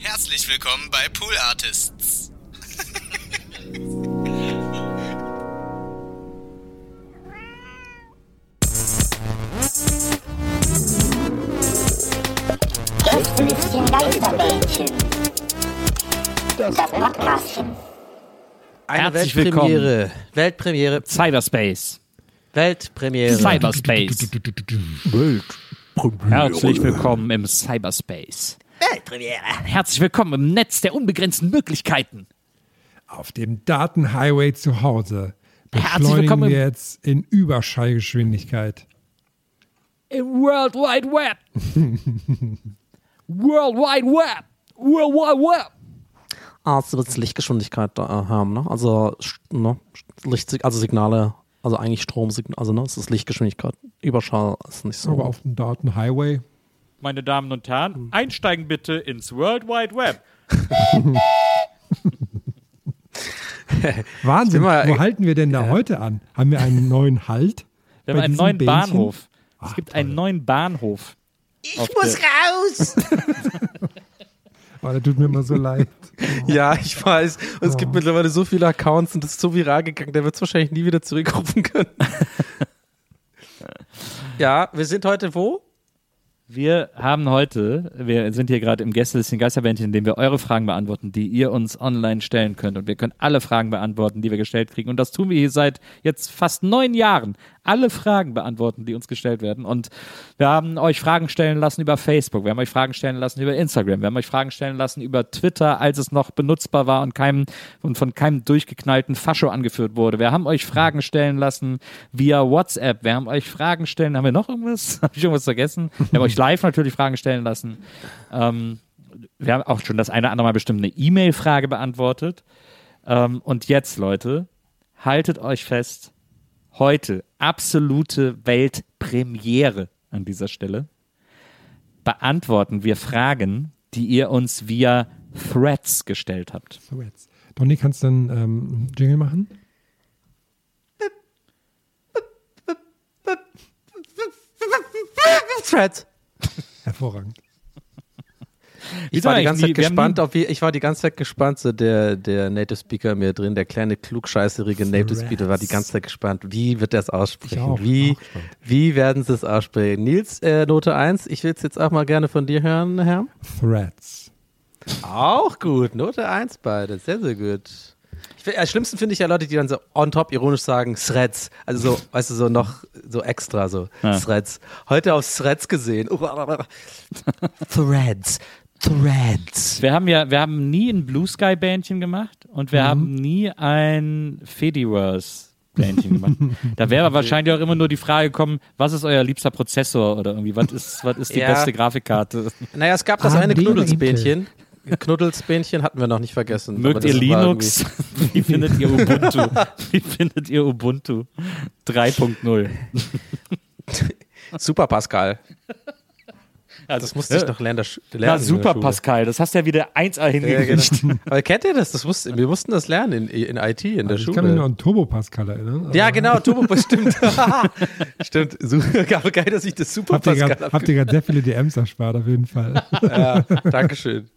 Herzlich willkommen bei Pool Artists. Gästelistchen Geisterbällchen. Das Podcastchen. Eine Herzlich Weltpremiere. Weltpremiere. Cyberspace. Weltpremiere. Cyberspace. Herzlich willkommen im Cyberspace. Weltpremiere. Herzlich willkommen im Netz der unbegrenzten Möglichkeiten. Auf dem Datenhighway zu Hause Herzlich beschleunigen willkommen. wir jetzt in Überschallgeschwindigkeit. Im World Wide Web. World Wide Web. World Wide Web. Also wird Lichtgeschwindigkeit da äh, haben, ne? Also, ne? Licht, also Signale, also eigentlich Stromsignale, also ne? Es ist Lichtgeschwindigkeit. Überschall ist nicht so. Aber auf dem Datenhighway. Meine Damen und Herren, einsteigen bitte ins World Wide Web. Wahnsinn, wir- wo halten wir denn da heute an? Haben wir einen neuen Halt? Wir haben bei einen diesem neuen Bähnchen? Bahnhof. Es Ach, gibt toll. einen neuen Bahnhof. Ich muss raus! Oh, das tut mir immer so leid. ja, ich weiß. Und es Oh. gibt mittlerweile so viele Accounts und das ist so viral gegangen, der wird es wahrscheinlich nie wieder zurückrufen können. ja, wir sind heute wo? Wir haben heute, wir sind hier gerade im Gästelistchen Geisterbändchen, in dem wir eure Fragen beantworten, die ihr uns online stellen könnt. Und wir können alle Fragen beantworten, die wir gestellt kriegen. Und das tun wir hier seit jetzt fast neun Jahren. Alle Fragen beantworten, die uns gestellt werden. Und wir haben euch Fragen stellen lassen über Facebook, wir haben euch Fragen stellen lassen über Instagram, wir haben euch Fragen stellen lassen über Twitter, als es noch benutzbar war und, keinem, und von keinem durchgeknallten Fascho angeführt wurde. Wir haben euch Fragen stellen lassen via WhatsApp. Wir haben euch Fragen stellen, haben wir noch irgendwas? Habe ich irgendwas vergessen? Wir haben euch live natürlich Fragen stellen lassen. Ähm, wir haben auch schon das eine oder andere Mal bestimmt eine E-Mail-Frage beantwortet. Ähm, und jetzt, Leute, haltet euch fest, heute absolute Weltpremiere an dieser Stelle. Beantworten wir Fragen, die ihr uns via Threads gestellt habt. Jetzt. Donny, kannst du einen ähm, Jingle machen? Thread. Hervorragend. Ich war die ganze Zeit gespannt, ob wir, ich war die ganze Zeit gespannt, so der, der Native Speaker mir drin, der kleine klugscheißerige Native. Speaker war die ganze Zeit gespannt. Wie wird er es aussprechen? Auch, wie, auch wie werden sie es aussprechen? Nils, äh, Note 1, ich will es jetzt auch mal gerne von dir hören, Herr. Threads. Auch gut, Note 1 beide, sehr, sehr gut. Am schlimmsten finde ich ja Leute, die dann so on top ironisch sagen, Threads. Also so, weißt du, so noch so extra so, Ja. Threads. Heute auf Threads gesehen. Threads. Threads. Wir haben ja, wir haben nie ein Blue Sky Bändchen gemacht und wir haben nie ein Fediverse Bändchen gemacht. Da wäre wahrscheinlich auch immer nur die Frage gekommen, was ist euer liebster Prozessor oder irgendwie, was ist, was ist die Ja. beste Grafikkarte? Naja, es gab das AMD eine oder Knuddelsbähnchen. Hatten wir noch nicht vergessen. Mögt ihr Linux? Wie findet ihr Ubuntu? Wie findet ihr Ubuntu 3.0? irgendwie- Super Pascal. Das musste ich noch lernen. das- lernen Na super, Schule. Pascal, das hast du ja wieder 1A Ja, hingekriegt. genau. Aber kennt ihr das? das wusste, wir mussten das lernen in, in IT, in der Also ich kann mich noch Schule. an Turbo Pascal erinnern. Ja, genau, Turbo, stimmt. stimmt, super, aber geil, dass ich das super Habt Pascal grad- habt ihr gerade sehr viele DMs erspart, auf jeden Fall. Ja, Dankeschön.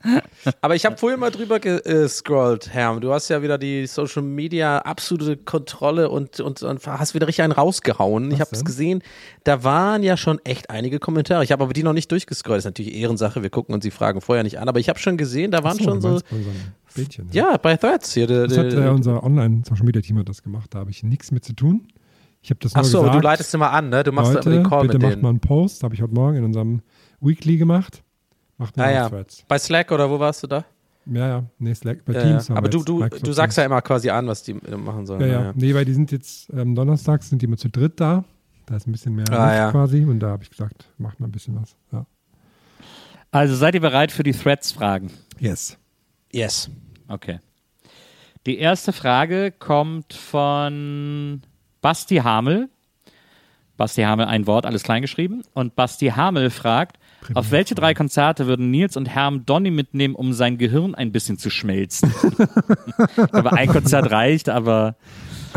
Aber ich habe vorhin mal drüber gescrollt, Herm. Du hast ja wieder die Social Media absolute Kontrolle und, und, und hast wieder richtig einen rausgehauen. ich habe es gesehen, da waren ja schon echt einige Kommentare. Ich habe aber die noch nicht durchgescrollt. Das ist natürlich Ehrensache. Wir gucken uns die Fragen vorher nicht an. Aber ich habe schon gesehen, da waren Ach schon so. Bildchen, Ja, bei Threads hier. Der, Das hat äh, unser Online-Social-Media-Team hat das gemacht. Da habe ich nichts mit zu tun. Ich habe das nur Ach so, gesagt. aber du leitest immer an, ne? Du machst Leute, den Call bitte mit macht denen. mal einen Post. Habe ich heute Morgen in unserem Weekly gemacht. Macht mal Ah ja. Threads. Bei Slack oder wo warst du da? Ja, ja. Nee, Slack. Bei Ja, Teams. ja. Aber du, du, Microsoft du sagst Teams. ja immer quasi an, was die äh, machen sollen. Ja, ja. Naja. Nee, weil die sind jetzt ähm, donnerstags sind die immer zu dritt da. Da ist ein bisschen mehr Ah, ja. quasi. Und da habe ich gesagt, macht mal ein bisschen was. Ja. Also seid ihr bereit für die Threads-Fragen? Yes. Yes. Okay. Die erste Frage kommt von Basti Hamel. Basti Hamel, ein Wort, alles klein Und Basti Hamel fragt, auf welche drei Konzerte würden Nils und Herm Donny mitnehmen, um sein Gehirn ein bisschen zu schmelzen? ich glaube, ein Konzert reicht, aber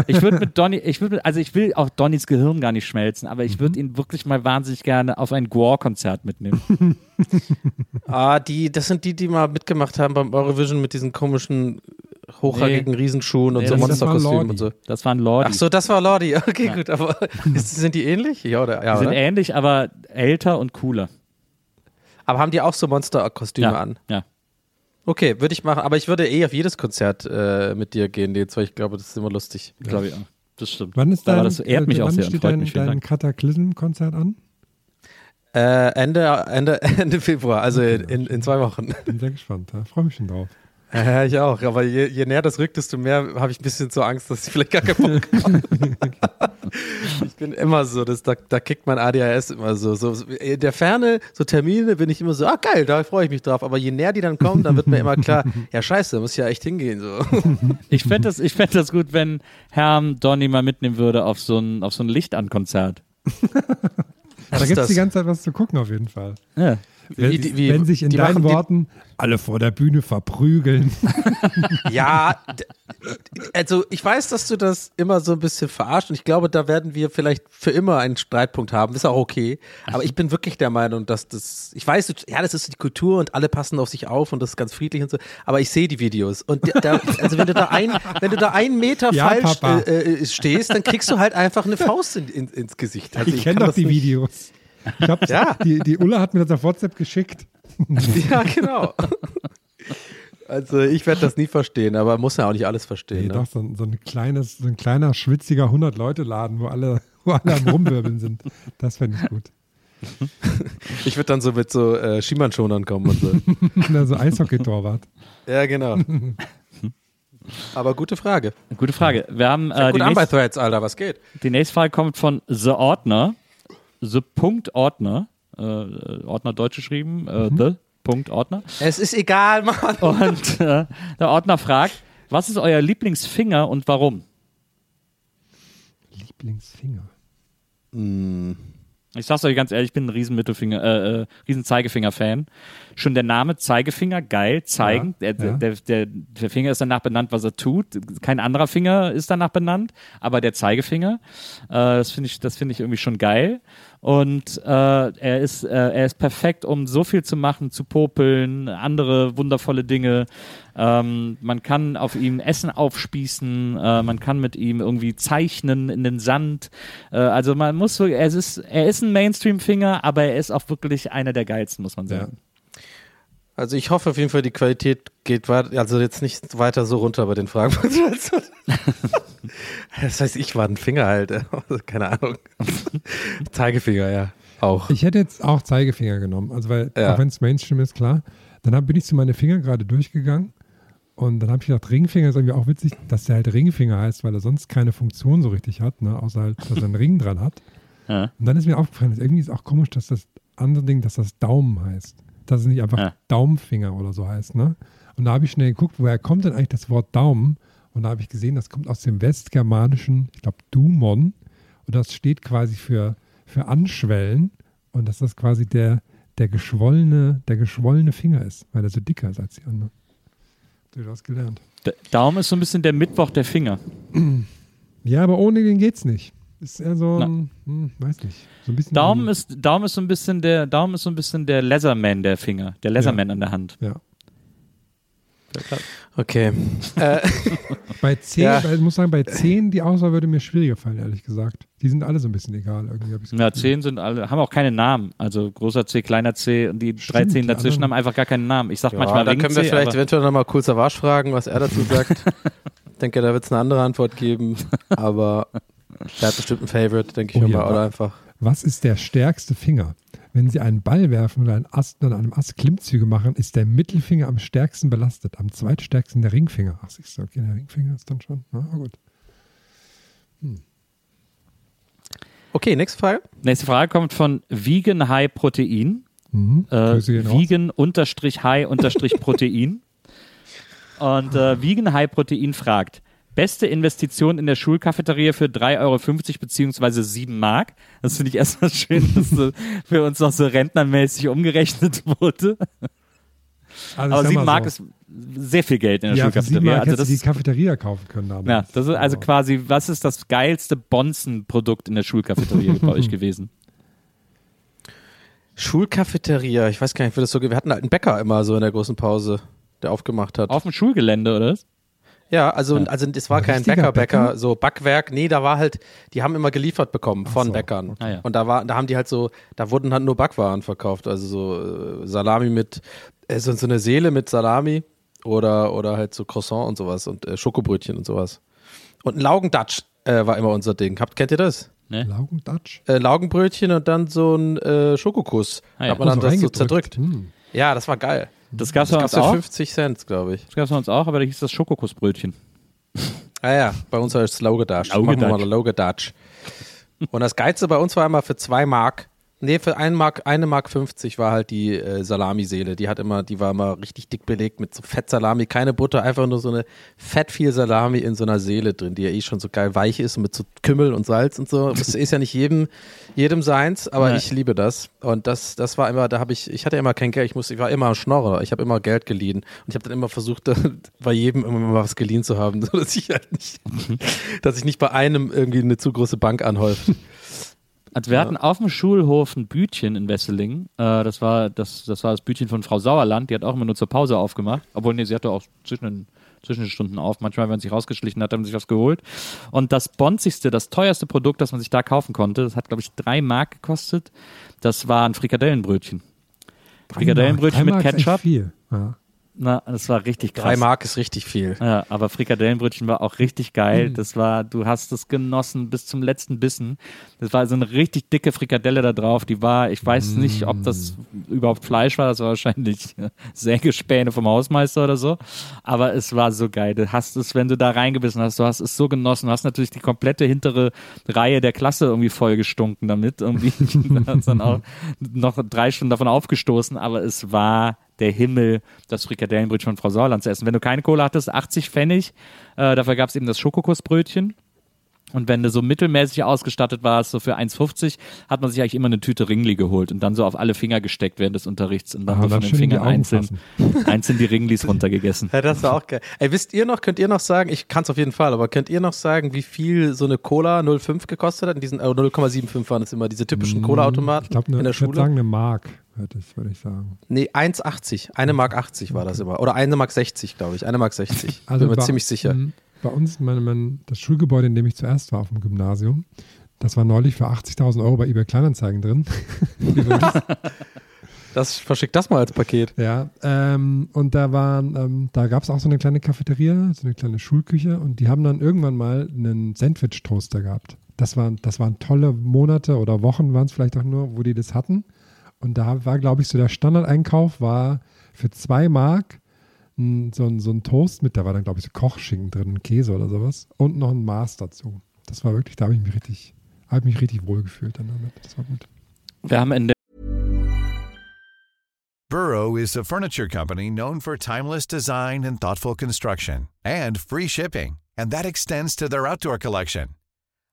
ich würde mit Donny, ich würde, also ich will auch Donnys Gehirn gar nicht schmelzen, aber ich würde ihn wirklich mal wahnsinnig gerne auf ein Gore-Konzert mitnehmen. Ah, die, das sind die, die mal mitgemacht haben beim Eurovision mit diesen komischen hochhackigen Riesenschuhen und Nee, so Monsterkostümen und so. Das waren Lordi. Ach so, das war Lordi. Okay, gut, aber ist, sind die ähnlich? Ja, oder? Ja, Die sind oder? ähnlich, aber älter und cooler. Aber haben die auch so Monsterkostüme Ja, an? ja. Okay, würde ich machen. Aber ich würde eh auf jedes Konzert äh, mit dir gehen, Nils, weil ich glaube, das ist immer lustig. Glaube ich auch. Das stimmt. Wann ist dein, das ehrt mich äh, auch wann sehr und steht dein, mich. Dein. Kataklysm-Konzert an? Äh, Ende, Ende, Ende Februar, also in, in zwei Wochen. Bin sehr gespannt. Da freue mich schon drauf. Ja, ich auch. Aber je, je näher das rückt, desto mehr habe ich ein bisschen so Angst, dass ich vielleicht gar keinen Bock habe. ich bin immer so, das, da, da kickt mein ADHS immer so, so. In der Ferne, so Termine, bin ich immer so, ah geil, da freue ich mich drauf. Aber je näher die dann kommen, dann wird mir immer klar, ja scheiße, muss ich ja echt hingehen. So. Ich fände das, ich fänd das gut, wenn Herrn Donny mal mitnehmen würde auf so ein, auf so ein Licht-an-Konzert. Da ist gibt es die ganze Zeit was zu gucken auf jeden Fall. Ja. Wenn, Wie- die- wie- wenn sich in deinen Worten alle vor der Bühne verprügeln. Ja, also ich weiß, dass du das immer so ein bisschen verarscht und ich glaube, da werden wir vielleicht für immer einen Streitpunkt haben. Ist auch okay. Aber ich bin wirklich der Meinung, dass das, ich weiß, ja, das ist die Kultur und alle passen auf sich auf und das ist ganz friedlich und so. Aber ich sehe die Videos und da, also wenn du da ein, wenn du da einen Meter Ja, falsch äh, äh, stehst, dann kriegst du halt einfach eine Faust in, in, ins Gesicht. Also ich kenne kann doch die nicht- Videos. Ich hab, Ja. die, die Ulla hat mir das auf WhatsApp geschickt. Ja, genau. Also ich werde das nie verstehen, aber muss ja auch nicht alles verstehen. Nee, ne? doch, so, ein- so, ein kleines, so ein kleiner, schwitziger 100-Leute-Laden, wo alle, wo alle am Rumwirbeln sind. Das fände ich gut. Ich würde dann so mit so äh, Schiemann-Schonern kommen und so. Na, so Eishockey-Torwart. ja, genau. Aber gute Frage. Gute Frage. Wir haben äh, die, nächste, Threads, Alter, was geht? die nächste Frage kommt von The Ordner. The Punkt Ordner. Äh, Ordner deutsch geschrieben. Äh, The Punkt Ordner. Es ist egal, Mann. Und äh, der Ordner fragt, was ist euer Lieblingsfinger und warum? Lieblingsfinger. Ich sag's euch ganz ehrlich, ich bin ein riesen Mittelfinger, äh, äh, riesen Zeigefinger-Fan. Schon der Name Zeigefinger, geil, zeigen. Ja, der, ja. Der, der, der Finger ist danach benannt, was er tut. Kein anderer Finger ist danach benannt, aber der Zeigefinger, äh, das finde ich, das finde ich irgendwie schon geil. Und äh, er ist, äh, er ist perfekt, um so viel zu machen, zu popeln, andere wundervolle Dinge. Ähm, man kann auf ihm Essen aufspießen, äh, man kann mit ihm irgendwie zeichnen in den Sand. Äh, also man muss er ist, er ist ein Mainstream-Finger, aber er ist auch wirklich einer der geilsten, muss man sagen. Also ich hoffe auf jeden Fall, die Qualität geht weiter, also jetzt nicht weiter so runter bei den Fragen. das heißt, ich war ein Finger halt. Also, Keine Ahnung. Zeigefinger, ja. Auch. Ich hätte jetzt auch Zeigefinger genommen. Also, weil, Ja. auch wenn es Mainstream ist, klar. Dann hab, bin ich zu meine Finger gerade durchgegangen. Und dann habe ich gedacht, Ringfinger ist irgendwie auch witzig, dass der halt Ringfinger heißt, weil er sonst keine Funktion so richtig hat, ne? außer halt, dass er einen Ring dran hat. Ja. Und dann ist mir aufgefallen, dass irgendwie ist auch komisch, dass das andere Ding, dass das Daumen heißt. Dass es nicht einfach Ja. Daumenfinger oder so heißt. Ne? Und da habe ich schnell geguckt, woher kommt denn eigentlich das Wort Daumen? Und da habe ich gesehen, das kommt aus dem westgermanischen, ich glaube, Dumon. Und das steht quasi für, für Anschwellen. Und dass das quasi der, der geschwollene, der geschwollene Finger ist, weil er so dicker ist als die anderen. Das gelernt? Der Daumen ist so ein bisschen der Mittwoch der Finger. Ja, aber ohne den geht's nicht. Ist eher so ein, hm, weiß nicht, so ein bisschen. Daumen ist, Daumen ist so ein bisschen der, Daumen ist so ein bisschen der Leatherman der Finger, der Leatherman an der Hand. Ja. Okay. äh, Bei 10, Ja. ich muss sagen, bei 10 die Auswahl würde mir schwieriger fallen, ehrlich gesagt. Die sind alle so ein bisschen egal. Irgendwie hab Ja, Gefühl. zehn sind alle, haben auch keine Namen. Also großer C, kleiner C und die drei Stimmt, dazwischen haben einfach gar keinen Namen. Ich sag ja, manchmal da Ring können wir C, vielleicht eventuell nochmal Cool Savage fragen, was er dazu sagt. ich denke, da wird es eine andere Antwort geben, aber der hat bestimmt einen Favorite, denke ich Oh mal. Oder einfach. Was ist der stärkste Finger? Wenn Sie einen Ball werfen oder einen Ast, an einem Ast Klimmzüge machen, ist der Mittelfinger am stärksten belastet. Am zweitstärksten der Ringfinger. Ach, siehst du, okay, der Ringfinger ist dann schon. Na gut. Okay, nächste Frage. nächste Frage kommt von Vegan High Protein. Mhm. Äh. Vegan unterstrich High unterstrich Protein. Und äh, Vegan High Protein fragt, beste Investition in der Schulcafeteria für 3,50 Euro beziehungsweise 7 Mark. Das finde ich erstmal schön, dass so für uns noch so rentnermäßig umgerechnet wurde. Also, Aber ich sag 7 mal Mark so. ist sehr viel Geld in der ja, Schulcafeteria. Mark Also das die Cafeteria kaufen können damals. ja, das ist also Aber- quasi, was ist das geilste Bonzen-Produkt in der Schulcafeteria bei euch gewesen? Schulcafeteria, ich weiß gar nicht, wie das so geht. Wir hatten halt einen Bäcker immer so in der großen Pause, der aufgemacht hat. Auf dem Schulgelände, oder? Ja, also, Ja. also es war Ein kein Bäcker, Bäcker, so Backwerk. Nee, da war halt, die haben immer geliefert bekommen von so, Bäckern. okay. Ah, ja. Und da war, da haben die halt so, da wurden halt nur Backwaren verkauft. Also so äh, Salami mit, äh, so, so eine Seele mit Salami oder, oder halt so Croissant und sowas und äh, Schokobrötchen und sowas. Und ein Laugendatsch äh, war immer unser Ding. Habt, kennt ihr das? Ne? Laugendatsch? Äh, Laugenbrötchen und dann so ein äh, Schokokuss. Ah, ja. Hat man dann Oh, so das so zerdrückt. Hm. Ja, das war geil. Das gab's Das bei uns für auch. 50 Cent, glaube ich. Das gab's bei uns auch, aber da hieß das Schokokussbrötchen. Ah ja, bei uns heißt es Laugedatsch. Laugedatsch. Und das Geilste bei uns war immer für zwei Mark. Nee, für ein Mark, eine Mark 50 war halt die äh, Salamiseele. Die hat immer, die war immer richtig dick belegt mit so Fettsalami, keine Butter, einfach nur so eine fett viel Salami in so einer Seele drin, die ja eh schon so geil weich ist und mit so Kümmel und Salz und so. Das ist ja nicht jedem, jedem seins, aber Ja. ich liebe das. Und das, das war immer, da habe ich, ich hatte immer kein Geld, ich musste, ich war immer ein Schnorrer, ich habe immer Geld geliehen und ich habe dann immer versucht, bei jedem immer mal was geliehen zu haben, so dass ich halt nicht, dass ich nicht bei einem irgendwie eine zu große Bank anhäuft. Also wir hatten auf dem Schulhof ein Bütchen in Wesseling. Äh, das, war, das, das war das Bütchen von Frau Sauerland. Die hat auch immer nur zur Pause aufgemacht. Obwohl, nee, sie hatte auch zwischen den, zwischen den Stunden auf. Manchmal, wenn man sich rausgeschlichen hat, hat man sich was geholt. Und das bonzigste, das teuerste Produkt, das man sich da kaufen konnte, das hat, glaube ich, drei Mark gekostet. Das war ein Frikadellenbrötchen. Frikadellenbrötchen Drei mit Mark Ketchup. viel. Ja. Na, das war richtig krass. Drei Mark ist richtig viel. Ja, aber Frikadellenbrötchen war auch richtig geil. Mhm. Das war, du hast es genossen bis zum letzten Bissen. Das war so eine richtig dicke Frikadelle da drauf. Die war, ich weiß nicht, ob das überhaupt Fleisch war. Das war wahrscheinlich Sägespäne vom Hausmeister oder so. Aber es war so geil. Du hast es, wenn du da reingebissen hast, du hast es so genossen. Du hast natürlich die komplette hintere Reihe der Klasse irgendwie vollgestunken damit. Irgendwie dann auch noch drei Stunden davon aufgestoßen. Aber es war der Himmel, das Frikadellenbrötchen von Frau Sauerland zu essen. Wenn du keine Kohle hattest, 80 Pfennig. Äh, dafür gab es eben das Schokokussbrötchen. Und wenn du so mittelmäßig ausgestattet warst, so für 1,50, hat man sich eigentlich immer eine Tüte Ringli geholt und dann so auf alle Finger gesteckt während des Unterrichts und dann Ah, so dann von den schön in die Fingern einzeln, einzeln die Ringlis runtergegessen. Ja, das war auch geil. Ey, wisst ihr noch, könnt ihr noch sagen, ich kann es auf jeden Fall, aber könnt ihr noch sagen, wie viel so eine Cola 0,5 gekostet hat? In diesen, äh, 0,75 waren es immer, diese typischen Cola-Automaten Ich glaube, in der ich würde Schule? sagen, eine Mark, würde ich, würde ich sagen. Nee, 1,80. Eine Mark 80 war das immer. Oder eine Mark 60, glaube ich. Eine Mark 60. Also Bin mir bei- ziemlich sicher. Bei uns, mein, mein, das Schulgebäude, in dem ich zuerst war auf dem Gymnasium, das war neulich für 80.000 Euro bei eBay Kleinanzeigen drin. Das verschickt das mal als Paket. Ja, ähm, und da waren, ähm, da gab es auch so eine kleine Cafeteria, so eine kleine Schulküche und die haben dann irgendwann mal einen Sandwich-Toaster gehabt. Das waren, das waren tolle Monate oder Wochen waren es vielleicht auch nur, wo die das hatten. Und da war, glaube ich, so der Standardeinkauf war für zwei Mark ein, so, ein, so ein Toast mit, da war dann, glaube ich, so Kochschinken drin, Käse oder sowas und noch ein Maß dazu. Das war wirklich, da habe ich mich richtig, habe ich mich richtig wohl gefühlt dann damit. Das war gut. Wir haben in der Burrow is a furniture company known for timeless design and thoughtful construction and free shipping, and that extends to their outdoor collection.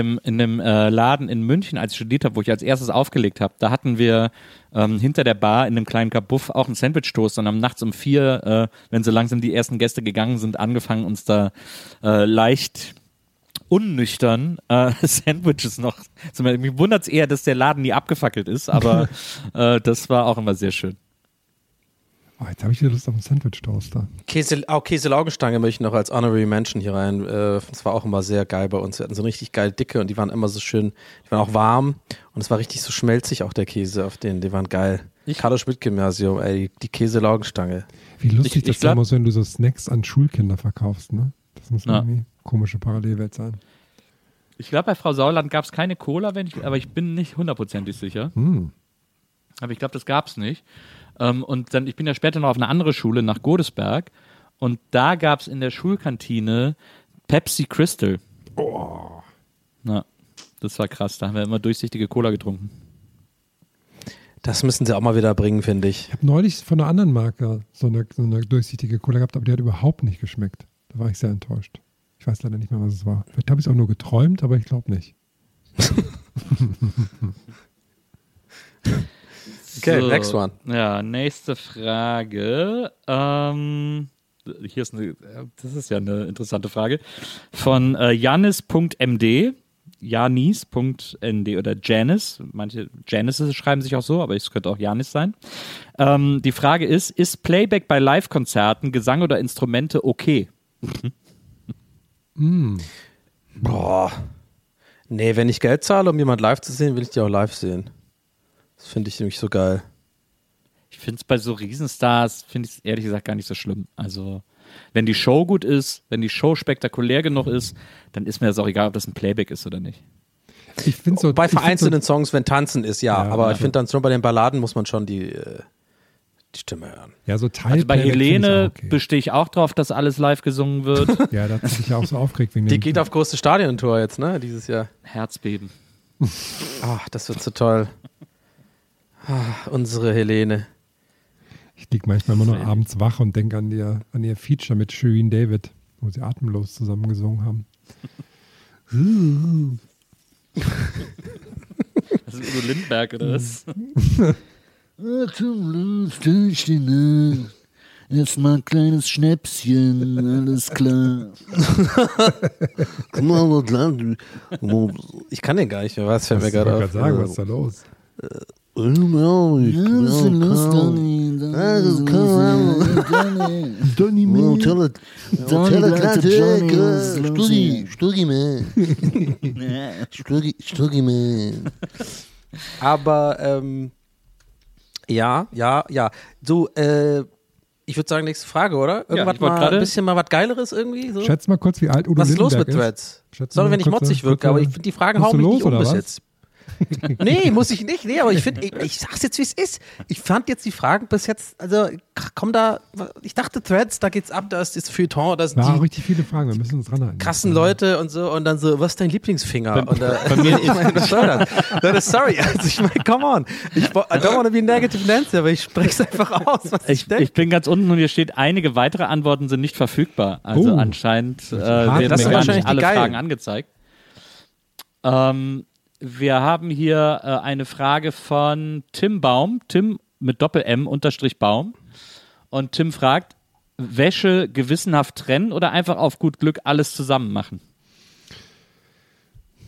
Im, in einem äh, Laden in München, als ich studiert habe, wo ich als erstes aufgelegt habe, da hatten wir ähm, hinter der Bar in einem kleinen Kabuff auch einen Sandwich-Toast und haben nachts um vier, äh, wenn so langsam die ersten Gäste gegangen sind, angefangen, uns da äh, leicht unnüchtern äh, Sandwiches noch. Mich wundert es eher, dass der Laden nie abgefackelt ist, aber äh, das war auch immer sehr schön. Oh, jetzt habe ich wieder Lust auf einen Sandwich-Toaster. Käse, auch Käselaugenstange möchte ich noch als Honorary Mention hier rein. Äh, das war auch immer sehr geil bei uns. Wir hatten so richtig geil dicke und die waren immer so schön, die waren auch warm und es war richtig so schmelzig auch der Käse auf denen. Die waren geil. Carlo Schmidt Gymnasium, ey, die Käselaugenstange. Wie lustig Ich- das ich muss, wenn du so Snacks an Schulkinder verkaufst, ne? Das muss Ja. irgendwie eine komische Parallelwelt sein. Ich glaube, bei Frau Sauerland gab es keine Cola, wenn ich, aber ich bin nicht hundertprozentig sicher. Hm. Aber ich glaube, das gab es nicht. Ähm, und dann, ich bin ja später noch auf eine andere Schule nach Godesberg und da gab es in der Schulkantine Pepsi Crystal. Oh. Na, das war krass. Da haben wir immer durchsichtige Cola getrunken. Das müssen sie auch mal wieder bringen, finde ich. Ich habe neulich von einer anderen Marke so eine, so eine durchsichtige Cola gehabt, aber die hat überhaupt nicht geschmeckt. Da war ich sehr enttäuscht. Ich weiß leider nicht mehr, was es war. Vielleicht habe ich es auch nur geträumt, aber ich glaube nicht. Okay, next one. Ja, nächste Frage. Ähm, hier ist eine, das ist ja eine interessante Frage. Von äh, Janis.md. Janis.nd oder Janis. Manche Janices schreiben sich auch so, aber es könnte auch Janis sein. Ähm, die Frage ist: Ist Playback bei Live-Konzerten, Gesang oder Instrumente okay? Boah. Nee, wenn ich Geld zahle, um jemand live zu sehen, will ich die auch live sehen. Das finde ich nämlich so geil. Ich finde es bei so Riesenstars, finde ich es ehrlich gesagt gar nicht so schlimm. Also, wenn die Show gut ist, wenn die Show spektakulär genug ist, dann ist mir das auch egal, ob das ein Playback ist oder nicht. Ich finde so. Bei ich vereinzelten so, Songs, wenn Tanzen ist, ja. Ja, aber ja. ich finde dann schon bei den Balladen muss man schon die, äh, die Stimme hören. Ja, so Teil Also bei Helene okay. bestehe ich auch drauf, dass alles live gesungen wird. Ja, da sich ja auch so aufgeregt wegen Die dem. geht auf große Stadiontour jetzt, ne, dieses Jahr. Herzbeben. Ach, das wird so toll. Ah, unsere Helene. Ich liege manchmal immer noch abends wach und denke an ihr, an ihr Feature mit Shirin David, wo sie atemlos zusammen gesungen haben. Das ist Udo Lindberg oder was? Erstmal ein kleines Schnäpschen, alles klar. Ich kann den gar nicht mehr, was fällt mir Ich wollte gerade gerade auf. sagen, was ist da los? Ja, was ist los, Donny? Man. Tell was ist los man. Man. Aber ähm, ja, ja, ja. So, äh, ich würde sagen, nächste Frage, oder? Irgendwas wollt mal ein bisschen mal was Geileres irgendwie? So? Schätz mal kurz, wie alt Udo was ist los Lindenberg mit ist. Threads? Schätz Sorry, mal wenn ich motzig wirke, kurze- aber ich finde, die Fragen Musst hauen mich nicht los, um oder bis was? jetzt. nee, muss ich nicht. Nee, aber ich finde, ich, ich sag's jetzt, wie es ist. Ich fand jetzt die Fragen bis jetzt, also komm da, ich dachte Threads, da geht's ab, da ist das Feuilleton, da sind die richtig viele Fragen, wir müssen uns ranhalten. krassen Leute und so und dann so, was ist dein Lieblingsfinger? Bei- und, äh, bei mir- ich meine, was soll das? sorry, also ich meine, come on. Ich I don't want to be negative Nancy, aber ich spreche es einfach aus, was ich, Ich, denke. ich bin ganz unten und hier steht, einige weitere Antworten sind nicht verfügbar. Also Oh. anscheinend äh, werden Das mir sind gar wahrscheinlich nicht die alle geilen. Fragen angezeigt. Ähm, wir haben hier äh, eine Frage von Tim Baum, Tim mit Doppel-M unterstrich Baum. Und Tim fragt, Wäsche gewissenhaft trennen oder einfach auf gut Glück alles zusammen machen?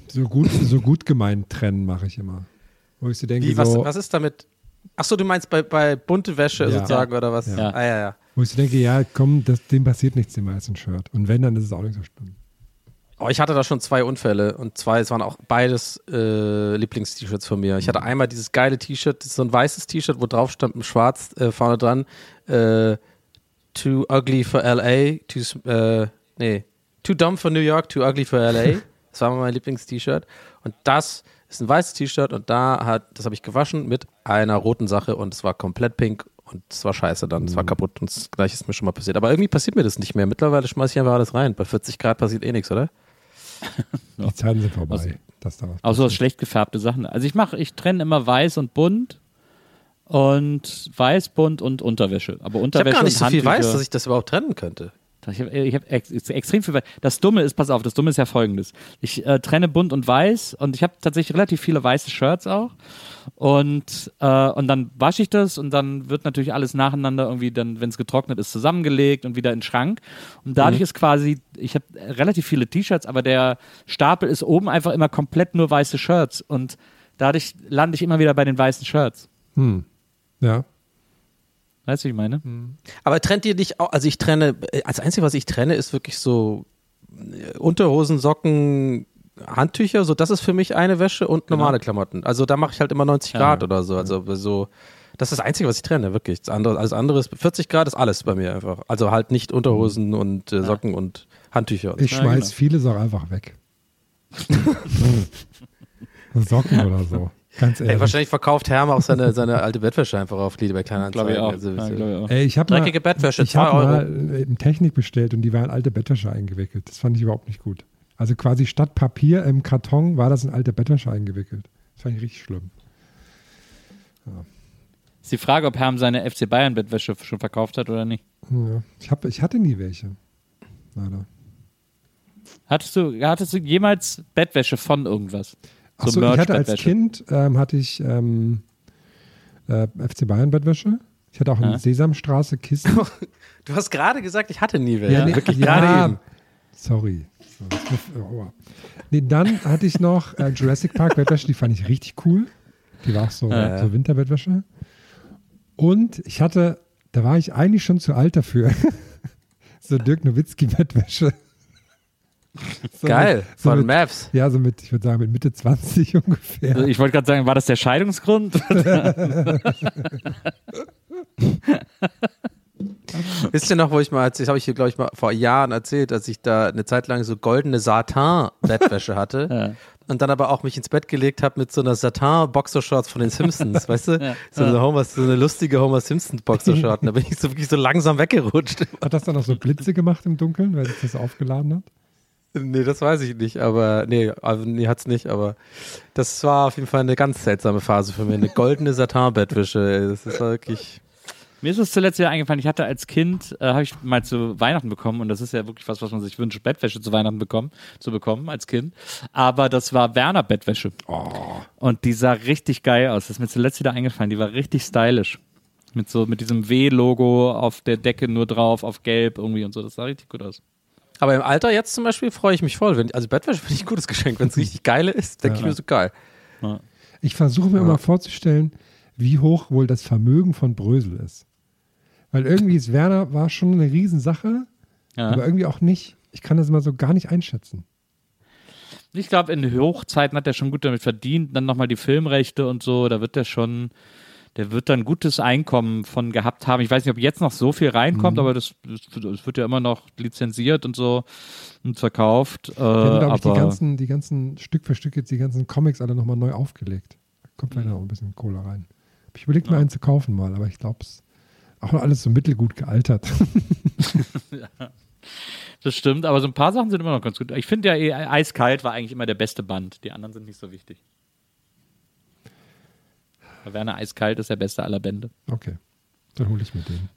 So gut, so gut gemeint trennen mache ich immer. Wo ich so denke, Wie, was, so, was ist damit? Ach so, du meinst bei, bei bunte Wäsche Ja. sozusagen oder was? Ja. Ah, ja, ja. Wo ich so denke, ja, komm, das, dem passiert nichts dem weißen Shirt. Und wenn, dann ist es auch nicht so schlimm. Oh, ich hatte da schon zwei Unfälle und zwei, es waren auch beides äh, Lieblings-T-Shirts von mir. Ich hatte einmal dieses geile T-Shirt, so ein weißes T-Shirt, wo drauf stand mit schwarz äh, vorne dran, äh, too ugly for LA, too, äh, nee, too dumb for New York, too ugly for LA. Das war mein Lieblings-T-Shirt. Und das ist ein weißes T-Shirt und da hat, das habe ich gewaschen mit einer roten Sache und es war komplett pink und es war scheiße dann, es war kaputt und das gleiche ist mir schon mal passiert. Aber irgendwie passiert mir das nicht mehr. Mittlerweile schmeiße ich einfach alles rein. Bei 40 Grad passiert eh nichts, oder? Die Zeiten sind vorbei. Also- das dauert. Auch so schlecht gefärbte Sachen. Also ich mache, ich trenne immer weiß und bunt und weiß, bunt und Unterwäsche. Aber Ich habe Unterwäsche gar nicht so viel weiß, dass ich das überhaupt trennen könnte. Ich habe hab ex extrem viel. Das Dumme ist, pass auf, das Dumme ist ja folgendes. Ich äh, trenne bunt und weiß und ich habe tatsächlich relativ viele weiße Shirts auch. Und, äh, und dann wasche ich das und dann wird natürlich alles nacheinander irgendwie dann, wenn es getrocknet ist, zusammengelegt und wieder in den Schrank. Und dadurch ist quasi, ich habe relativ viele T-Shirts, aber der Stapel ist oben einfach immer komplett nur weiße Shirts. Und dadurch lande ich immer wieder bei den weißen Shirts. Hm. Ja. Weißt du, wie ich meine? Aber trennt ihr nicht auch, also ich trenne, äh, als Einzige, was ich trenne, ist wirklich so äh, Unterhosen, Socken, Handtücher, so das ist für mich eine Wäsche und normale Klamotten. Also da mache ich halt immer 90 Ja. Grad oder so. Also so, das ist das Einzige, was ich trenne, wirklich. Das andere, alles andere ist 40 Grad ist alles bei mir einfach. Also halt nicht Unterhosen und äh, Socken und Handtücher. Ich Ja, schmeiß genau. vieles auch einfach weg. Socken oder so. Ganz Ey, ehrlich. wahrscheinlich verkauft Herm auch seine, seine alte Bettwäsche einfach auf Liebe bei Kleinanzeigen. Glaube ich auch. Also, Ja, so- glaub ich auch. Ey, ich habe mal, Dreckige Bettwäsche, ich zwei hab Euro. mal äh, in Technik bestellt und die war in alte Bettwäsche eingewickelt. Das fand ich überhaupt nicht gut. Also quasi statt Papier im Karton war das in alte Bettwäsche eingewickelt. Das fand ich richtig schlimm. Ist die Frage, ob Herm seine FC Bayern Bettwäsche schon verkauft hat oder nicht. Ja. Ich, hab, ich hatte nie welche. Leider. Hattest du, hattest du jemals Bettwäsche von irgendwas? Achso, ich hatte als. Kind ähm, hatte ich ähm, äh, FC Bayern Bettwäsche. Ich hatte auch in Ja. Sesamstraße Kissen. Du hast gerade gesagt, ich hatte nie welche. nee, wirklich ja, gerade eben. Sorry. So. Nee, dann hatte ich noch äh, Jurassic Park Bettwäsche, die fand ich richtig cool. Die war auch so, Ja, ja. so Winterbettwäsche. Und ich hatte, da war ich eigentlich schon zu alt dafür. so Dirk Nowitzki Bettwäsche. So Geil, mit, so von mit, Mavs. Ja, so mit, ich würde sagen, mit Mitte 20 ungefähr. Also Ich wollte gerade sagen, war das der Scheidungsgrund? Wisst ihr noch, wo ich mal, das habe ich hier, glaube ich, mal vor Jahren erzählt, als ich da eine Zeit lang so goldene Satin-Bettwäsche hatte Ja. und dann aber auch mich ins Bett gelegt habe mit so einer Satin-Boxershorts von den Simpsons, weißt du? So, eine Homer, so eine lustige Homer Simpson-Boxershort. Da bin ich so wirklich so langsam weggerutscht. Hat das dann auch so Blitze gemacht im Dunkeln, weil sich das aufgeladen hat? Nee, das weiß ich nicht, aber nee, also, nee, hat's nicht, aber das war auf jeden Fall eine ganz seltsame Phase für mich. Eine goldene Satin-Bettwäsche, ey, das ist wirklich. Mir ist es zuletzt wieder eingefallen, ich hatte als Kind, äh, habe ich mal zu Weihnachten bekommen und das ist ja wirklich was, was man sich wünscht, Bettwäsche zu Weihnachten bekommen, zu bekommen als Kind. Aber das war Werner Bettwäsche. Und die sah richtig geil aus. Das ist mir zuletzt wieder eingefallen. Die war richtig stylisch. Mit so, mit diesem W-Logo auf der Decke nur drauf, auf gelb irgendwie und so. Das sah richtig gut aus. Aber im Alter jetzt zum Beispiel freue ich mich voll. Wenn, also Bettwäsche finde ich ein gutes Geschenk. Wenn es richtig geil ist, denke ich mir so geil. Ich versuche mir immer vorzustellen, wie hoch wohl das Vermögen von Brösel ist. Weil irgendwie ist Werner war schon eine Riesensache, Ja. aber irgendwie auch nicht. Ich kann das immer so gar nicht einschätzen. Ich glaube, in Hochzeiten hat er schon gut damit verdient. Dann nochmal die Filmrechte und so. Da wird er schon, der wird dann gutes Einkommen von gehabt haben. Ich weiß nicht, ob jetzt noch so viel reinkommt, aber das, das, wird ja immer noch lizenziert und so und verkauft. Äh, glaube ich, die ganzen, die ganzen Stück für Stück jetzt die ganzen Comics alle nochmal neu aufgelegt. Da kommt vielleicht noch ein bisschen Kohle rein. Hab Ich überlegt mir einen zu kaufen mal, aber ich glaube, es auch alles so mittelgut gealtert. das stimmt, aber so ein paar Sachen sind immer noch ganz gut. Ich finde ja, eh, Eiskalt war eigentlich immer der beste Band. Die anderen sind nicht so wichtig. Werner Eiskalt ist der beste aller Bände. Okay, dann hole ich mir den.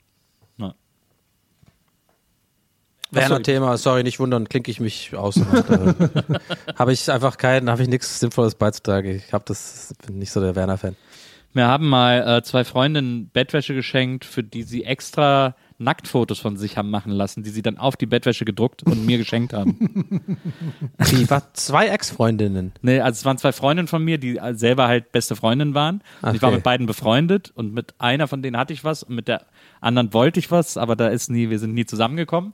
Ja. Werner-Thema, sorry, nicht wundern, klinke ich mich aus. habe ich einfach keinen, habe ich nichts Sinnvolles beizutragen. Ich habe das, bin nicht so der Werner-Fan. Mir haben mal äh, zwei Freundinnen Bettwäsche geschenkt, für die sie extra Nacktfotos von sich haben machen lassen, die sie dann auf die Bettwäsche gedruckt und mir geschenkt haben. Die war zwei Ex-Freundinnen. Nee, also es waren zwei Freundinnen von mir, die selber halt beste Freundinnen waren. Und Ich war Okay. mit beiden befreundet und mit einer von denen hatte ich was und mit der anderen wollte ich was, aber da ist nie, wir sind nie zusammengekommen.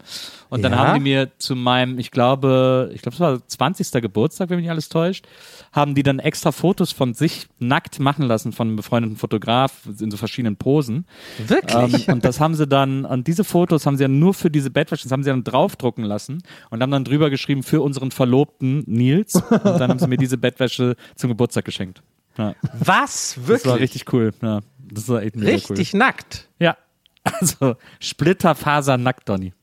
Und dann Ja? haben die mir zu meinem, ich glaube, ich glaube, es war 20. Geburtstag, wenn mich nicht alles täuscht, haben die dann extra Fotos von sich nackt machen lassen von einem befreundeten Fotograf in so verschiedenen Posen. Wirklich? Ähm, und das haben sie dann, und diese Fotos haben sie dann nur für diese Bettwäsche, das haben sie dann draufdrucken lassen und haben dann drüber geschrieben für unseren Verlobten Nils. Und dann haben sie mir diese Bettwäsche zum Geburtstag geschenkt. Ja, Was? das Wirklich? war richtig cool. Ja, das war echt Richtig nackt. cool. Ja. Also Splitterfaser nackt, Donny.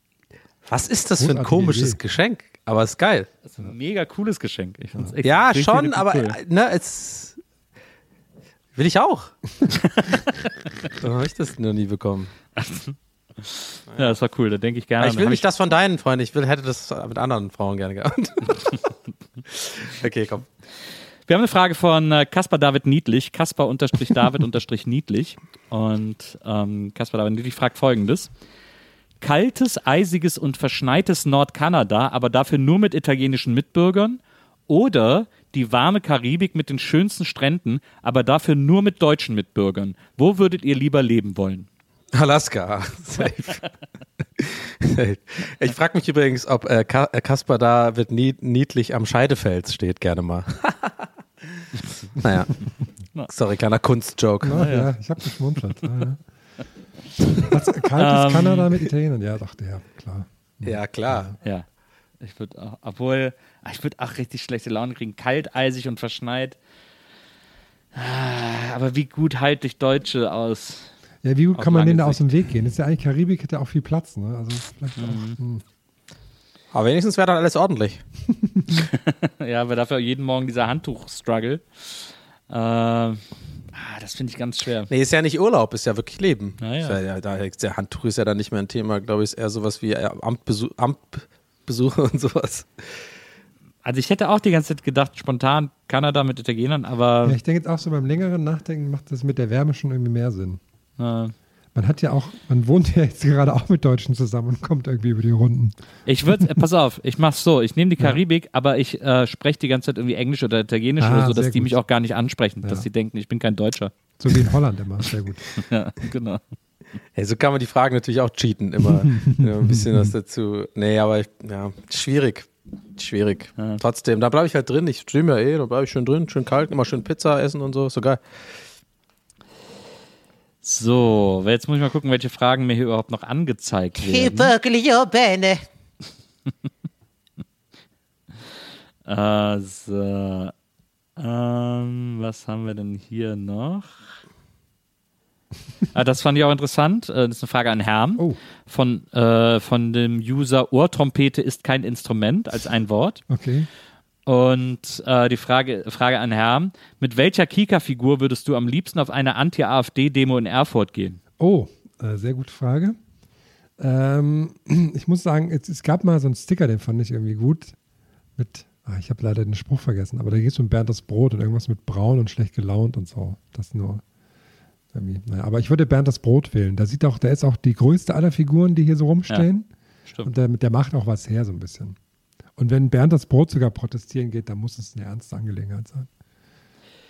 Was ist das für ein komisches Idee. Geschenk? Aber ist geil. Das ist ein mega cooles Geschenk. Ich find's echt Ja, richtig, schon, richtig aber cool. äh, ne, es will ich auch. Dann habe ich das noch nie bekommen. Ja, das war cool. Da denke ich gerne. Aber ich will nicht das von deinen Freunden, ich will, hätte das mit anderen Frauen gerne gehabt. okay, komm. Wir haben eine Frage von äh, Kaspar David Niedlich, Kaspar unterstrich David unterstrich Niedlich. Und ähm, Kaspar David Niedlich fragt folgendes. Kaltes, eisiges und verschneites Nordkanada, aber dafür nur mit italienischen Mitbürgern? Oder die warme Karibik mit den schönsten Stränden, aber dafür nur mit deutschen Mitbürgern? Wo würdet ihr lieber leben wollen? Alaska. Safe. Safe. ich frage mich übrigens, ob äh, äh, Kaspar da wird nie niedlich am Scheidefels steht, gerne mal. naja. Sorry, kleiner Kunstjoke. Na, ja. ich habe geschmunzelt. Ja, ja. Was, kaltes Ähm. Kanada mit Italienern? Ja, dachte ja, klar. Ja, klar. Ja. Ich würde auch, obwohl, ah, ich würde auch richtig schlechte Laune kriegen. Kalt, eisig und verschneit. Ah, Aber wie gut halte ich Deutsche aus? Ja, wie gut kann man denn da aus dem Weg gehen? Ist ja eigentlich Karibik, hätte ja auch viel Platz, ne? Also vielleicht Mhm. auch. Hm. Aber wenigstens wäre dann alles ordentlich. Ja, aber dafür jeden Morgen dieser Handtuch-Struggle. Äh, ah, das finde ich ganz schwer. Nee, ist ja nicht Urlaub, ist ja wirklich Leben. Ja, ja. Der Handtuch ist ja dann nicht mehr ein Thema, glaube ich, ist eher sowas wie äh, Amtbesuch, Amtbesuche und sowas. Also ich hätte auch die ganze Zeit gedacht, spontan Kanada mit Italienern, aber Ja, ich denke jetzt auch so beim längeren Nachdenken macht das mit der Wärme schon irgendwie mehr Sinn. Äh, Man hat ja auch, man wohnt ja jetzt gerade auch mit Deutschen zusammen und kommt irgendwie über die Runden. ich würde, äh, pass auf, ich mach's so, ich nehme die Karibik, aber ich äh, spreche die ganze Zeit irgendwie Englisch oder Italienisch Ah, oder so, dass die gut. mich auch gar nicht ansprechen, Ja. dass sie denken, ich bin kein Deutscher. So wie in Holland immer. Sehr gut. Ja, genau. Hey, so kann man die Fragen natürlich auch cheaten, immer, ein bisschen was dazu. Nee, aber ich, ja, schwierig. Schwierig. Trotzdem, da bleibe ich halt drin. Ich streame ja eh, da bleibe ich schön drin, schön kalt, immer schön Pizza essen und so, ist so geil. So, jetzt muss ich mal gucken, welche Fragen mir hier überhaupt noch angezeigt werden. Also, ähm, was haben wir denn hier noch? ah, das fand ich auch interessant. Äh, Das ist eine Frage an Herrn. Oh. Von, äh, von dem User Ohrtrompete ist kein Instrument als ein Wort. Okay. Und äh, die Frage, Frage an Herrn: Mit welcher Kika-Figur würdest du am liebsten auf eine Anti-AfD-Demo in Erfurt gehen? Oh, äh, sehr gute Frage. Ähm, ich muss sagen, es, es gab mal so einen Sticker, den fand ich irgendwie gut. Mit, ah, ich habe leider den Spruch vergessen, aber da geht es um Bernd das Brot und irgendwas mit braun und schlecht gelaunt und so. Das nur. Irgendwie, naja, aber ich würde Bernd das Brot wählen. Da sieht auch, der ist auch die größte aller Figuren, die hier so rumstehen. Stimmt. Und der, der macht auch was her, so ein bisschen. Und wenn Bernd das Brot sogar protestieren geht, dann muss es eine ernste Angelegenheit sein.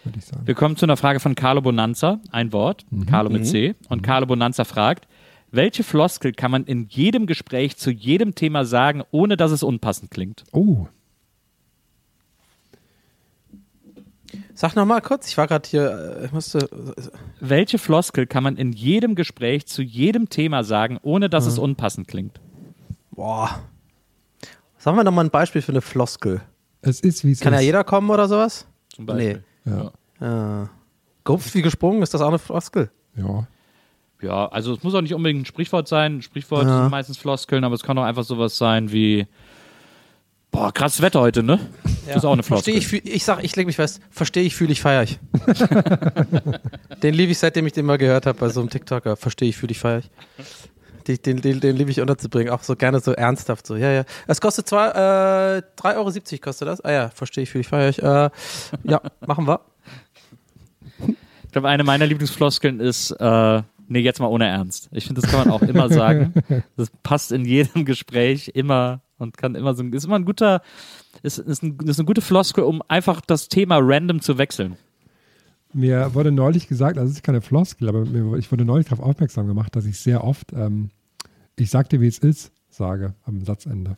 Würde ich sagen. Wir kommen zu einer Frage von Carlo Bonanza, ein Wort, Carlo mit C. Und Carlo Bonanza fragt, welche Floskel kann man in jedem Gespräch zu jedem Thema sagen, ohne dass es unpassend klingt? Oh, Sag nochmal kurz, ich war gerade hier, äh, ich musste. äh, Welche Floskel kann man in jedem Gespräch zu jedem Thema sagen, ohne dass es unpassend klingt? Boah. Sagen wir nochmal ein Beispiel für eine Floskel. es ist wie es Kann ist. ja jeder kommen oder sowas? Zum Beispiel. Ja. Ja. Gehupft wie gesprungen, ist das auch eine Floskel? Ja. Ja, also es muss auch nicht unbedingt ein Sprichwort sein. Ein Sprichwort Ja. sind meistens Floskeln, aber es kann auch einfach sowas sein wie Boah, krasses Wetter heute, ne? Das ist auch eine Floskel. Verstehe ich, fühl- ich sag, ich leg mich fest, verstehe ich, fühle ich, feiere ich. den liebe ich, seitdem ich den mal gehört habe bei so einem TikToker. Verstehe ich, fühle ich, feiere ich. Den, den, den, den liebe ich unterzubringen, auch so gerne so ernsthaft so. Ja, ja. Es kostet zwei, äh, 3,70 Euro kostet das. Ah ja, verstehe ich, fühle ich, feiere ich. Äh, ja, machen wir. Ich glaube, eine meiner Lieblingsfloskeln ist, äh, Nee, jetzt mal ohne Ernst. Ich finde, das kann man auch immer sagen. Das passt in jedem Gespräch immer und kann immer so, ist immer ein guter, ist, ist, ein, ist eine gute Floskel, um einfach das Thema random zu wechseln. Mir wurde neulich gesagt, also es ist keine Floskel, aber mir, ich wurde neulich darauf aufmerksam gemacht, dass ich sehr oft, ähm, ich sag dir, wie es ist, sage am Satzende.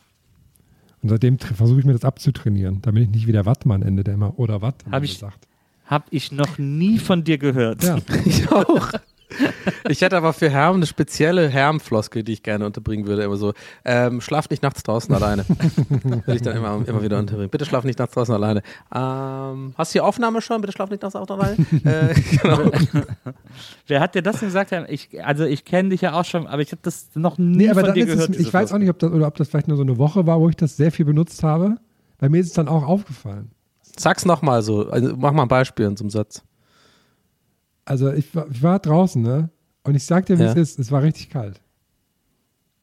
Und seitdem versuche ich mir das abzutrainieren, damit ich nicht wie der Wattmann ende, der immer oder Watt Hab ich- sagt. Hab ich noch nie von dir gehört. Ja, Ich auch. Ich hätte aber für Herm eine spezielle Herm-Floskel, die ich gerne unterbringen würde. Immer so, ähm, schlaf nicht nachts draußen alleine. würde ich dann immer, immer wieder unterbringen. Bitte schlaf nicht nachts draußen alleine. Ähm, hast du die Aufnahme schon? Bitte schlaf nicht nachts draußen alleine. äh, genau. Wer hat dir das denn gesagt? Ich, also ich kenne dich ja auch schon, aber ich habe das noch nie nee, aber von dir gehört. es, ich weiß auch nicht, ob das, oder ob das vielleicht nur so eine Woche war, wo ich das sehr viel benutzt habe. Bei mir ist es dann auch aufgefallen. Sag's nochmal so. Also, mach mal ein Beispiel in so einem Satz. Also ich war, ich war draußen, ne? Und ich sag dir, wie Ja. es ist. Es war richtig kalt.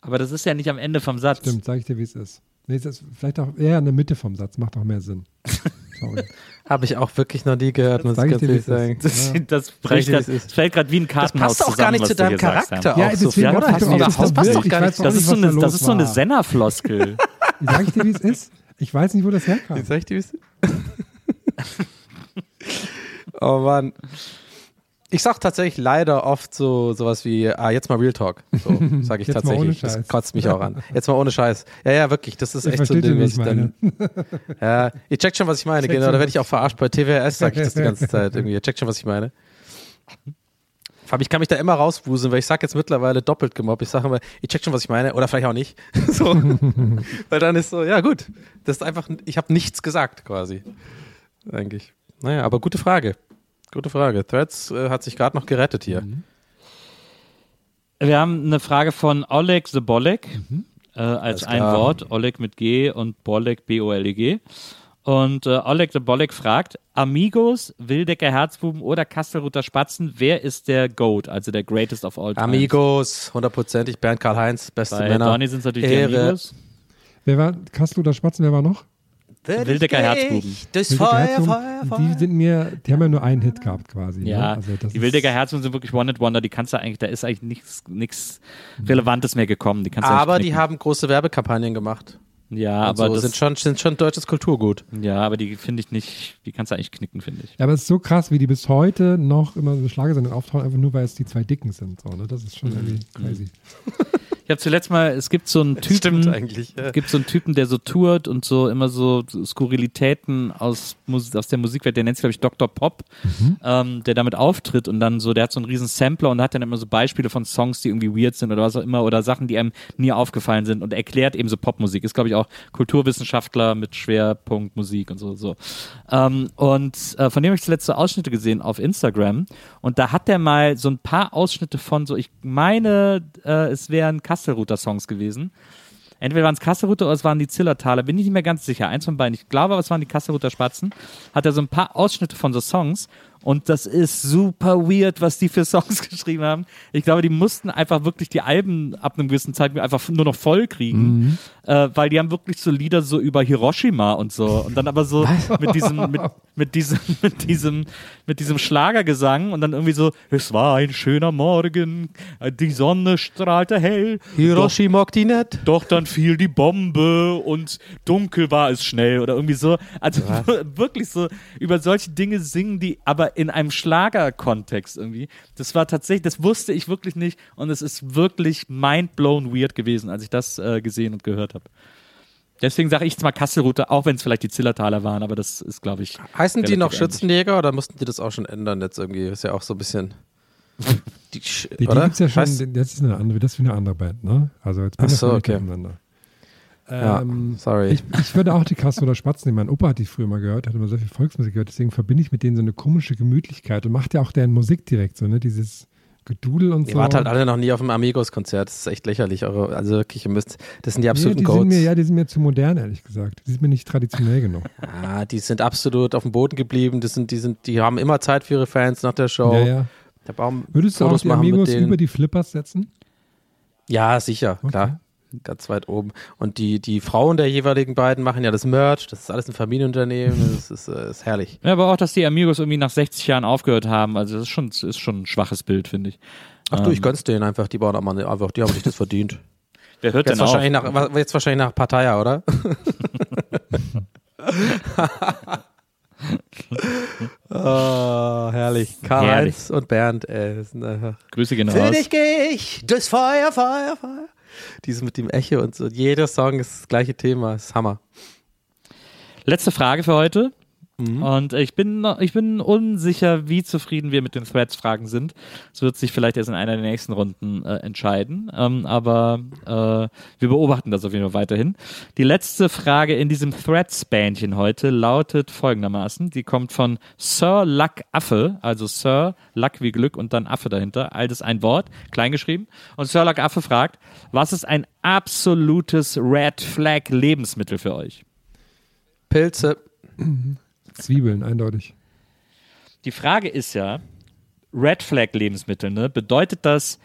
Aber das ist ja nicht am Ende vom Satz. Stimmt, sag ich dir, wie es ist. Nee, es ist vielleicht auch eher in der Mitte vom Satz, macht auch mehr Sinn. Sorry. Habe ich auch wirklich noch nie gehört, muss Sag ich ganz dir, wie ehrlich es ist. sagen. Das, das, Sag ich bricht ist. das fällt gerade wie ein Das Kartenhaus passt auch zusammen, gar nicht zu deinem Charakter. Ja, auch so auch das, nicht das passt verwirrt. doch gar Ich nicht. Das ist, so was eine, da das ist so eine. Senna-Floskel. Sag ich dir, wie es ist? Ich weiß nicht, wo das herkam. Sag ich dir, wie es ist? oh Mann. Ich sag tatsächlich leider oft so sowas wie, ah, jetzt mal Real Talk. So sage ich tatsächlich. Das kotzt mich auch an. Jetzt mal ohne Scheiß. Ja, ja, wirklich. Das ist Ich echt so ein Ding, was ich ich dann. Ja, ihr checkt schon, was ich meine. Genau, da werde ich auch verarscht. Bei TWS sage ich das die ganze Zeit irgendwie. Ihr checkt schon, was ich meine. Allem, ich kann mich da immer rauswuseln, weil ich sag jetzt mittlerweile doppelt gemobbt. Ich sage immer, ihr checkt schon, was ich meine. Oder vielleicht auch nicht. so. weil dann ist so, ja gut. Das ist einfach, ich habe nichts gesagt quasi. Eigentlich. Naja, aber gute Frage. Gute Frage. Threads äh, hat sich gerade noch gerettet hier. Wir haben eine Frage von Oleg the Bolek äh, als ein. Wort. Oleg mit G und Bolek B-O-L-E-G. Und äh, Oleg the Bolek fragt: Amigos, Wildecker Herzbuben oder Kastelruther Spatzen, wer ist der GOAT, also der Greatest of All Time? Amigos, hundertprozentig. Bernd Karl-Heinz, beste Bei Männer. Donny sind es natürlich die Ehre. Amigos. Wer war, Kastel oder Spatzen, wer war noch? Wildecker Herzbuben. Das Wildecker Feuer, Feuer, Feuer. Die sind mir, die haben ja nur einen Hit gehabt quasi. Ne? Ja, Also das die Wildecker Herzbuben sind wirklich One-Hit-Wonder, die kannst du eigentlich, da ist eigentlich nichts, nichts Relevantes mehr gekommen. Die Aber die haben große Werbekampagnen gemacht. Ja, Und aber so, das, sind, schon, sind schon deutsches Kulturgut. ja, aber die finde ich nicht, die kannst du eigentlich knicken, finde ich. Ja, aber es ist so krass, wie die bis heute noch immer so Schlagersendungen auftauchen, einfach nur weil es die zwei Dicken sind. So, ne? Das ist Mhm. schon irgendwie crazy. Ich habe zuletzt mal, es gibt so einen Typen, Stimmt eigentlich. Ja. es gibt so einen Typen, der so tourt und so immer so Skurrilitäten aus, aus der Musikwelt, der nennt sich, glaube ich, Dr. Pop, ähm, der damit auftritt und dann so, der hat so einen riesen Sampler und hat dann immer so Beispiele von Songs, die irgendwie weird sind oder was auch immer oder Sachen, die einem nie aufgefallen sind und erklärt eben so Popmusik. Ist, glaube ich, auch Kulturwissenschaftler mit Schwerpunkt Musik und so. so. Ähm, und äh, von dem habe ich zuletzt so Ausschnitte gesehen auf Instagram und da hat der mal so ein paar Ausschnitte von so, ich meine, äh, es wären Kastelruther-Songs gewesen. Entweder waren es Kasselruther oder es waren die Zillertaler, bin ich nicht mehr ganz sicher. Eins von beiden. Ich glaube, es waren die Kasselruther Spatzen. Hat er so ein paar Ausschnitte von so Songs und das ist super weird, was die für Songs geschrieben haben. Ich glaube, die mussten einfach wirklich die Alben ab einem gewissen Zeitpunkt einfach nur noch voll kriegen, äh, weil die haben wirklich so Lieder so über Hiroshima und so und dann aber so mit diesem mit, mit diesem mit diesem mit diesem Schlagergesang und dann irgendwie so es war ein schöner Morgen, äh, die Sonne strahlte hell, Hiroshima mag die nicht. doch dann fiel die Bombe und dunkel war es schnell oder irgendwie so. Also wirklich so über solche Dinge singen die, aber in einem Schlagerkontext irgendwie. Das war tatsächlich, das wusste ich wirklich nicht und es ist wirklich mindblown weird gewesen, als ich das äh, gesehen und gehört habe. Deswegen sage ich jetzt mal Kasselrute, auch wenn es vielleicht die Zillertaler waren, aber das ist, glaube ich. Heißen die noch ähnlich. Schützenjäger oder mussten die das auch schon ändern jetzt irgendwie? Ist ja auch so ein bisschen. Die, Die, die oder? gibt's ja schon, Heißt- das ist eine andere, das ist wie eine andere Band, ne? Also jetzt bin ich so, okay. Durcheinander. ja, Ähm, sorry. ich, ich würde auch die Kastel oder Spatzen nehmen. Mein Opa hat die früher mal gehört, hat immer sehr viel Volksmusik gehört, deswegen verbinde ich mit denen so eine komische Gemütlichkeit und macht ja auch deren Musik direkt so, ne? Dieses Gedudel und Ihr so. wart halt alle noch nie auf dem Amigos-Konzert. Das ist echt lächerlich. Eure, also wirklich, ihr müsst. Das sind die nee, absoluten die Goats. sind mir, ja, die sind mir zu modern, ehrlich gesagt. Die sind mir nicht traditionell genug. Ah, die sind absolut auf dem Boden geblieben. Das sind, die, sind, die haben immer Zeit für ihre Fans nach der Show. Ja, ja. Der Baum Würdest du auch die Amigos über die Flippers setzen? Ja, sicher, Okay. klar. Ganz weit oben. Und die, die Frauen der jeweiligen beiden machen ja das Merch. Das ist alles ein Familienunternehmen. Das ist, äh, ist herrlich. Ja, aber auch, dass die Amigos irgendwie nach 60 Jahren aufgehört haben, also das ist schon, ist schon ein schwaches Bild, finde ich. Ach du, ich gönn's denen einfach, die bauen auch mal einfach, die haben sich das verdient. Wer hört Jetzt denn auf? wahrscheinlich, nach, jetzt wahrscheinlich nach Parteier, oder? oh, herrlich. Karl-Heinz und Bernd, ey. das Grüße gehen Für raus. dich geh ich durchs Feuer, Feuer, Feuer. Dieses mit dem Echo und so. Jeder Song ist das gleiche Thema. Das ist Hammer. Letzte Frage für heute. Mhm. Und ich bin, ich bin unsicher, wie zufrieden wir mit den Threads-Fragen sind. Es wird sich vielleicht erst in einer der nächsten Runden äh, entscheiden. Ähm, aber äh, wir beobachten das auf jeden Fall weiterhin. Die letzte Frage in diesem Threads-Bändchen heute lautet folgendermaßen. Die kommt von Sir Luck Affe, also Sir Luck wie Glück und dann Affe dahinter. Altes ein Wort, kleingeschrieben. Und Sir Luck Affe fragt, was ist ein absolutes Red Flag Lebensmittel für euch? Pilze. Zwiebeln, eindeutig. Die Frage ist ja, Red Flag Lebensmittel, ne? Bedeutet das,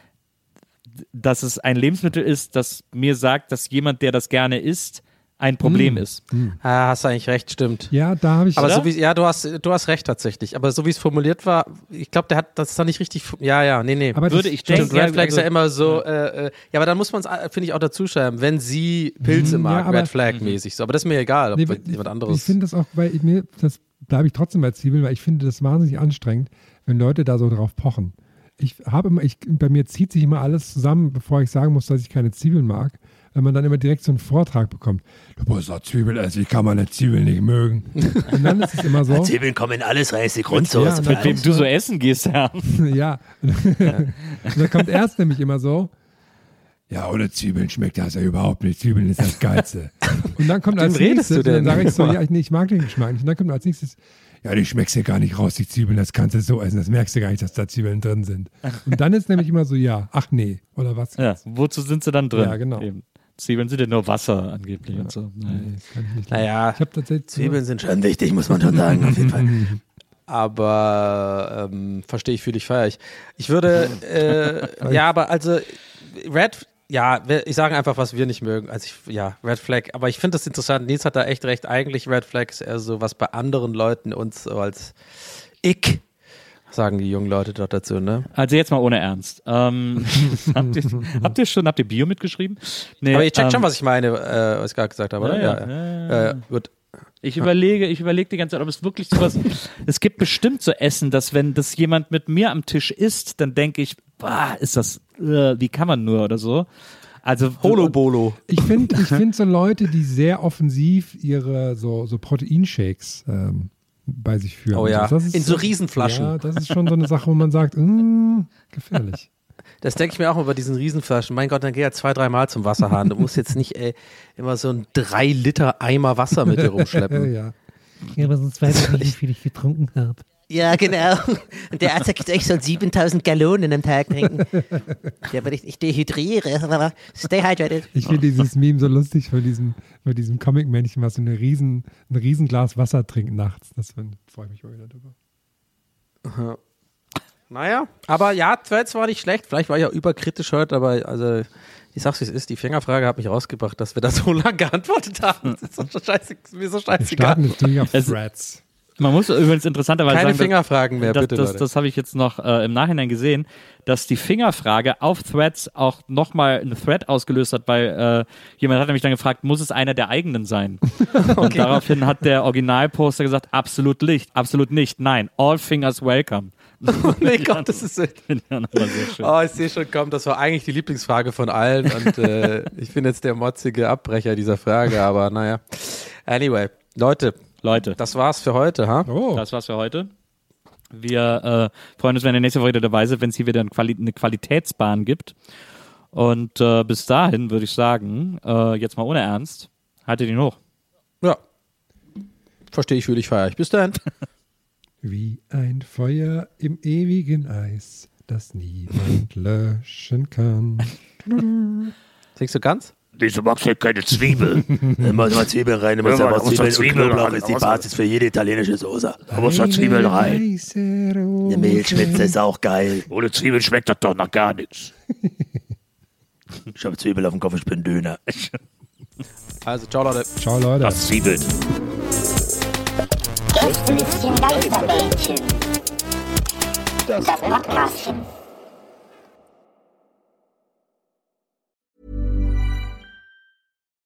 dass es ein Lebensmittel ist, das mir sagt, dass jemand, der das gerne isst, ein Problem ist? Ah, hast du eigentlich recht, stimmt. Ja, da habe ich. Aber Oder? so wie, ja, du hast, du hast recht tatsächlich. Aber so wie es formuliert war, ich glaube, der hat das da nicht richtig, ja, ja, nee, nee. aber Würde ich Stimmt, denken, Red ja, Flag ist ja also- immer so, äh, äh, ja, aber dann muss man es, finde ich, auch dazu schreiben, wenn sie Pilze Mhm, ja, mag, aber- Red Flag mäßig so. Aber das ist mir egal, ob Nee, jemand ich, ich anderes. finde das auch, weil ich mir, das bleibe ich trotzdem bei Zwiebeln, weil ich finde das wahnsinnig anstrengend, wenn Leute da so drauf pochen. Ich habe immer, ich, bei mir zieht sich immer alles zusammen, bevor ich sagen muss, dass ich keine Zwiebeln mag, wenn man dann immer direkt so einen Vortrag bekommt. Du musst doch Zwiebeln essen, wie kann man eine Zwiebel nicht mögen? Und dann ist es immer so, Zwiebeln kommen in alles rein, ist die Ja, Grundsoße. und Mit wem du so essen gehst, Herr. ja. Und dann kommt erst nämlich immer so, ja, ohne Zwiebeln schmeckt das ja überhaupt nicht. Zwiebeln ist das Geilste. Und dann kommt als redest nächstes, du denn? dann sage ich so, ja, ich, nee, ich mag den Geschmack nicht. Und dann kommt als nächstes, ja, die schmeckst ja gar nicht raus, die Zwiebeln, das kannst du so essen, das merkst du gar nicht, dass da Zwiebeln drin sind. Und dann ist nämlich immer so, ja, ach nee, oder was? Ja, wozu sind sie dann drin? Ja, genau. Eben. Zwiebeln sind ja nur Wasser angeblich und so. Ich nicht. naja, Ich Zwiebeln sind schon wichtig, muss man schon sagen, auf jeden Fall. Aber ähm, verstehe ich, fühle ich, feiere ich. Ich würde, äh, ja, aber also Red, ja, ich sage einfach, was wir nicht mögen. Also ich, ja, Red Flag. Aber ich finde das interessant. Nils hat da echt recht. Eigentlich Red Flag ist eher so, was bei anderen Leuten uns so als Ick sagen die jungen Leute dort dazu, ne? Also jetzt mal ohne Ernst. Ähm, habt, ihr, habt ihr schon, habt ihr Bio mitgeschrieben? Nee, Aber ihr checkt ähm, schon, was ich meine, äh, was ich gerade gesagt habe, oder? Ja, ja, ja. ja, Äh, gut. Ich überlege, ich überlege die ganze Zeit, ob es wirklich sowas. es gibt bestimmt so Essen, dass wenn das jemand mit mir am Tisch isst, dann denke ich, bah, ist das, äh, wie kann man nur oder so. Also Holo-Bolo. Ich finde ich find so Leute, die sehr offensiv ihre so, so Proteinshakes ähm, bei sich führen. Oh ja, Das ist in so Riesenflaschen. Ja, das ist schon so eine Sache, wo man sagt, mm, gefährlich. Das denke ich mir auch immer bei diesen Riesenflaschen. Mein Gott, dann geh ja zwei, dreimal zum Wasserhahn. Du musst jetzt nicht ey, immer so ein drei Liter Eimer Wasser mit dir rumschleppen. ja. Ja, aber sonst weiß ich nicht, wie viel ich getrunken habe. Ja, genau. Und der Arzt sagt, ich soll 7000 Gallonen am Tag trinken. Ja, weil ich nicht dehydriere. Stay hydrated. Ich finde dieses Meme so lustig von diesem, von diesem Comic-Männchen, was so eine riesen, ein Riesenglas Wasser trinkt nachts. Das freue ich mich mal wieder drüber. Naja, aber ja, Threads war nicht schlecht. Vielleicht war ich auch überkritisch heute, aber also ich sag's wie es ist, die Fingerfrage hat mich rausgebracht, dass wir da so lange geantwortet haben. Das ist scheiße, mir so Wir scheißegal. starten jetzt durch auf Threads. Man muss übrigens interessanterweise Keine sagen, Fingerfragen mehr, das, bitte, das, das habe ich jetzt noch äh, im Nachhinein gesehen, dass die Fingerfrage auf Threads auch nochmal einen Thread ausgelöst hat, weil äh, jemand hat nämlich dann gefragt, muss es einer der eigenen sein? Und daraufhin hat der Originalposter gesagt, absolut nicht, absolut nicht, nein, all fingers welcome. oh mein Gott, das ist so. Oh, ich sehe schon, komm, das war eigentlich die Lieblingsfrage von allen und äh, ich bin jetzt der motzige Abbrecher dieser Frage, aber naja. Anyway, Leute, Leute, das war's für heute, ha? Oh, das war's für heute. Wir äh, freuen uns, wenn ihr nächste Woche wieder dabei seid, wenn es hier wieder eine, Quali eine Qualitätsbahn gibt. Und äh, bis dahin würde ich sagen, äh, jetzt mal ohne Ernst, haltet ihn hoch. Ja. Verstehe ich, fühle ich, feiere ich. Bis dann. wie ein Feuer im ewigen Eis, das niemand löschen kann. Singst du ganz? Wieso magst du halt keine Zwiebel? Immer mal Zwiebeln rein, immer Ja, muss Zwiebeln doch und Zwiebeln Knoblauch ist die Basis für jede italienische Soße. Da muss doch Zwiebeln rein. Eine Mehlschwitze ist auch geil. Ohne Zwiebeln schmeckt das doch nach gar nichts. Ich habe Zwiebel auf dem Kopf, ich bin Döner. Also, ciao, Leute. Ciao, Leute. Das zwiebelt. Gästelistchen Geisterbällchen. Das Podcastchen.